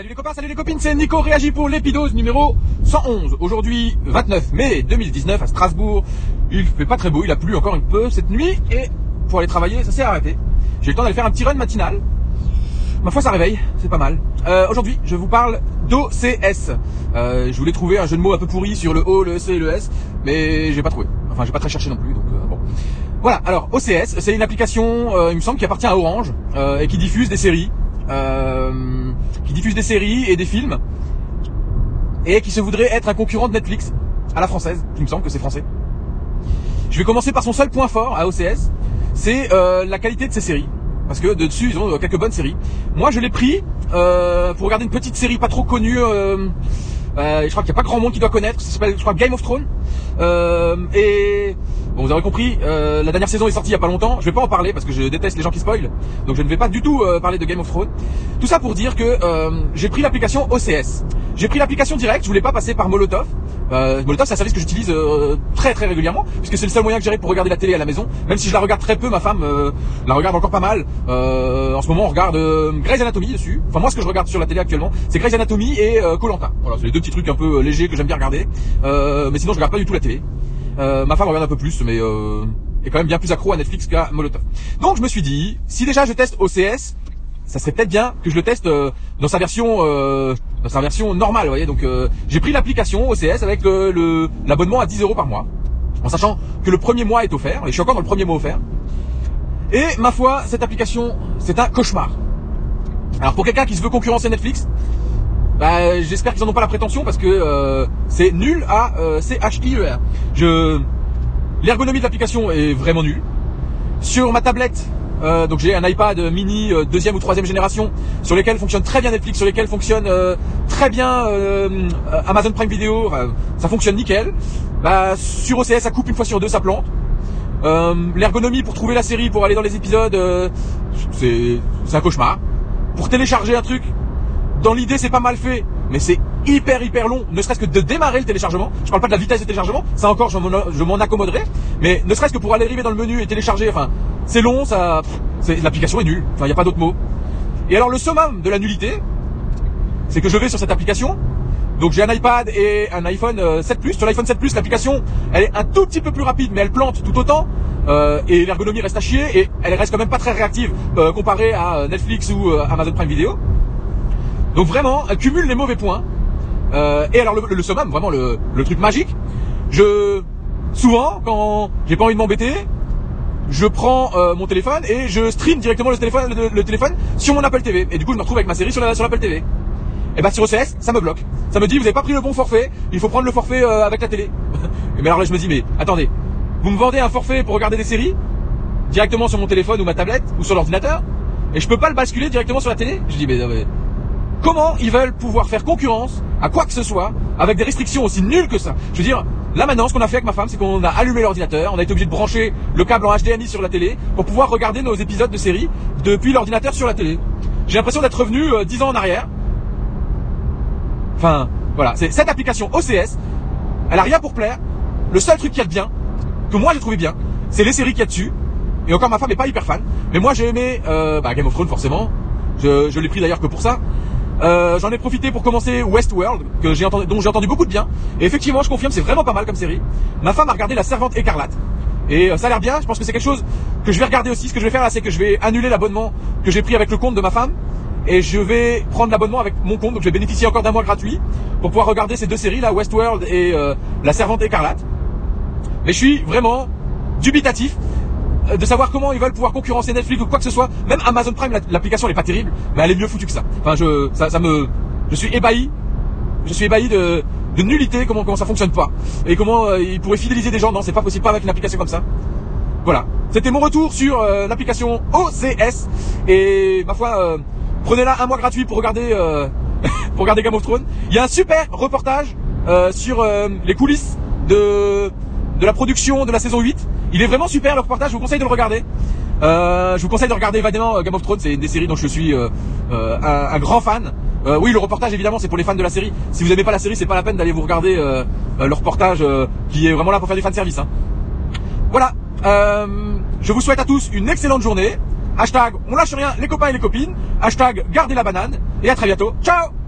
Salut les copains, salut les copines, c'est Nico réagit pour l'épidose numéro 111. Aujourd'hui, 29 mai 2019 à Strasbourg. Il fait pas très beau, il a plu encore un peu cette nuit et pour aller travailler, ça s'est arrêté. J'ai eu le temps d'aller faire un petit run matinal. Ma foi, ça réveille, c'est pas mal. Euh, Aujourd'hui, je vous parle d'OCS. Euh, je voulais trouver un jeu de mots un peu pourri sur le O, le C et le S, mais j'ai pas trouvé. Enfin, j'ai pas très cherché non plus, donc euh, bon. Voilà, alors OCS, c'est une application, il me semble, qui appartient à Orange et qui diffuse des séries. Euh, qui diffuse des séries et des films et qui se voudrait être un concurrent de Netflix à la française. Il me semble que c'est français. Je vais commencer par son seul point fort à OCS, c'est euh, la qualité de ses séries. Parce que dessus ils ont euh, quelques bonnes séries. Moi je l'ai pris euh, pour regarder une petite série pas trop connue. Euh, euh, je crois qu'il n'y a pas grand monde qui doit connaître. Ça s'appelle, je crois, Game of Thrones. Euh, et bon, vous aurez compris, euh, la dernière saison est sortie il y a pas longtemps. Je vais pas en parler parce que je déteste les gens qui spoilent. Donc je ne vais pas du tout euh, parler de Game of Thrones. Tout ça pour dire que euh, j'ai pris l'application OCS. J'ai pris l'application directe. Je voulais pas passer par Molotov. Euh, Molotov, c'est un service que j'utilise euh, très très régulièrement puisque c'est le seul moyen que j'ai pour regarder la télé à la maison. Même si je la regarde très peu, ma femme la regarde encore pas mal. En ce moment, on regarde Grey's Anatomy dessus. Enfin moi, ce que je regarde sur la télé actuellement, c'est Grey's Anatomy et Colanta. voilà, c'est les deux petits trucs un peu légers que j'aime bien regarder. Mais sinon, je regarde pas tout la télé. Euh, ma femme regarde un peu plus, mais euh, est quand même bien plus accro à Netflix qu'à Molotov. Donc je me suis dit, si déjà je teste OCS, ça serait peut-être bien que je le teste euh, dans sa version dans sa version normale, voyez. Donc j'ai pris l'application OCS avec l'abonnement à 10 euros par mois, en sachant que le premier mois est offert, et je suis encore dans le premier mois offert. Et ma foi, cette application, c'est un cauchemar. Alors pour quelqu'un qui se veut concurrencer Netflix, bah, j'espère qu'ils en ont pas la prétention parce que euh, c'est nul à euh, C-H-I-E-R. Je... L'ergonomie de l'application est vraiment nulle. Sur ma tablette, euh, donc j'ai un iPad mini euh, deuxième ou troisième génération sur lesquels fonctionne très bien Netflix, sur lesquels fonctionne euh, très bien euh, euh, Amazon Prime Video, ça fonctionne nickel. Bah, sur OCS, ça coupe une fois sur deux, ça plante. Euh, L'ergonomie pour trouver la série, pour aller dans les épisodes, euh, c'est un cauchemar. Pour télécharger un truc, dans l'idée c'est pas mal fait, mais c'est hyper hyper long, ne serait-ce que de démarrer le téléchargement. Je parle pas de la vitesse de téléchargement, ça encore je m'en, accommoderai, mais ne serait-ce que pour aller arriver dans le menu et télécharger, enfin c'est long, ça, l'application est nulle, enfin il y a pas d'autre mot. Et alors le summum de la nullité, c'est que je vais sur cette application. Donc j'ai un iPad et un iPhone euh, 7 Plus. Sur l'iPhone 7 Plus, l'application, elle est un tout petit peu plus rapide, mais elle plante tout autant. Euh, et l'ergonomie reste à chier et elle reste quand même pas très réactive euh, comparée à euh, Netflix ou euh, Amazon Prime Video. Donc vraiment, elle cumule les mauvais points. Euh, et alors le, le, summum, vraiment le, truc magique, je souvent quand j'ai pas envie de m'embêter, je prends euh, mon téléphone et je stream directement le téléphone, sur mon Apple TV. Et du coup, je me retrouve avec ma série sur la- sur l'Apple TV. Et bah sur OCS, ça me bloque. Ça me dit vous avez pas pris le bon forfait, il faut prendre le forfait euh, avec la télé. mais alors là je me dis mais attendez, vous me vendez un forfait pour regarder des séries directement sur mon téléphone ou ma tablette ou sur l'ordinateur et je peux pas le basculer directement sur la télé? Je dis mais, mais comment ils veulent pouvoir faire concurrence à quoi que ce soit avec des restrictions aussi nulles que ça? Je veux dire, là maintenant, ce qu'on a fait avec ma femme, c'est qu'on a allumé l'ordinateur, on a été obligé de brancher le câble en HDMI sur la télé pour pouvoir regarder nos épisodes de séries depuis l'ordinateur sur la télé. J'ai l'impression d'être revenu euh, 10 ans en arrière. Enfin, voilà, c'est cette application OCS, elle a rien pour plaire. Le seul truc qu'il y a de bien, que moi j'ai trouvé bien, c'est les séries qu'il y a dessus. Et encore ma femme n'est pas hyper fan. Mais moi j'ai aimé euh, bah, Game of Thrones forcément. Je, je l'ai pris d'ailleurs que pour ça. Euh, J'en ai profité pour commencer Westworld, que j'ai entendu, dont j'ai entendu beaucoup de bien. Et effectivement, je confirme, c'est vraiment pas mal comme série. Ma femme a regardé La Servante écarlate. Et euh, ça a l'air bien. Je pense que c'est quelque chose que je vais regarder aussi. Ce que je vais faire là, c'est que je vais annuler l'abonnement que j'ai pris avec le compte de ma femme. Et je vais prendre l'abonnement avec mon compte. Donc je vais bénéficier encore d'un mois gratuit pour pouvoir regarder ces deux séries là, Westworld et euh, La Servante écarlate. Mais je suis vraiment dubitatif de savoir comment ils veulent pouvoir concurrencer Netflix ou quoi que ce soit. Même Amazon Prime, la- l'application elle est pas terrible, mais elle est mieux foutue que ça. Enfin, je, ça, me, je suis ébahi. Je suis ébahi de, de nullité, comment, comment ça fonctionne pas. Et comment euh, ils pourraient fidéliser des gens. Non, c'est pas possible, pas avec une application comme ça. Voilà. C'était mon retour sur euh, l'application OCS. Et ma foi, euh, prenez-la un mois gratuit pour regarder, euh, pour regarder Game of Thrones. Il y a un super reportage euh, sur euh, les coulisses de, de la production de la saison 8. Il est vraiment super le reportage, je vous conseille de le regarder. Euh, je vous conseille de regarder évidemment euh, Game of Thrones, c'est une des séries dont je suis euh, euh, un, grand fan. Euh, oui, le reportage évidemment c'est pour les fans de la série. Si vous aimez pas la série, c'est pas la peine d'aller vous regarder le reportage qui est vraiment là pour faire du fan service. Hein. Voilà. Je vous souhaite à tous une excellente journée. Hashtag on lâche rien les copains et les copines. Hashtag gardez la banane. Et à très bientôt. Ciao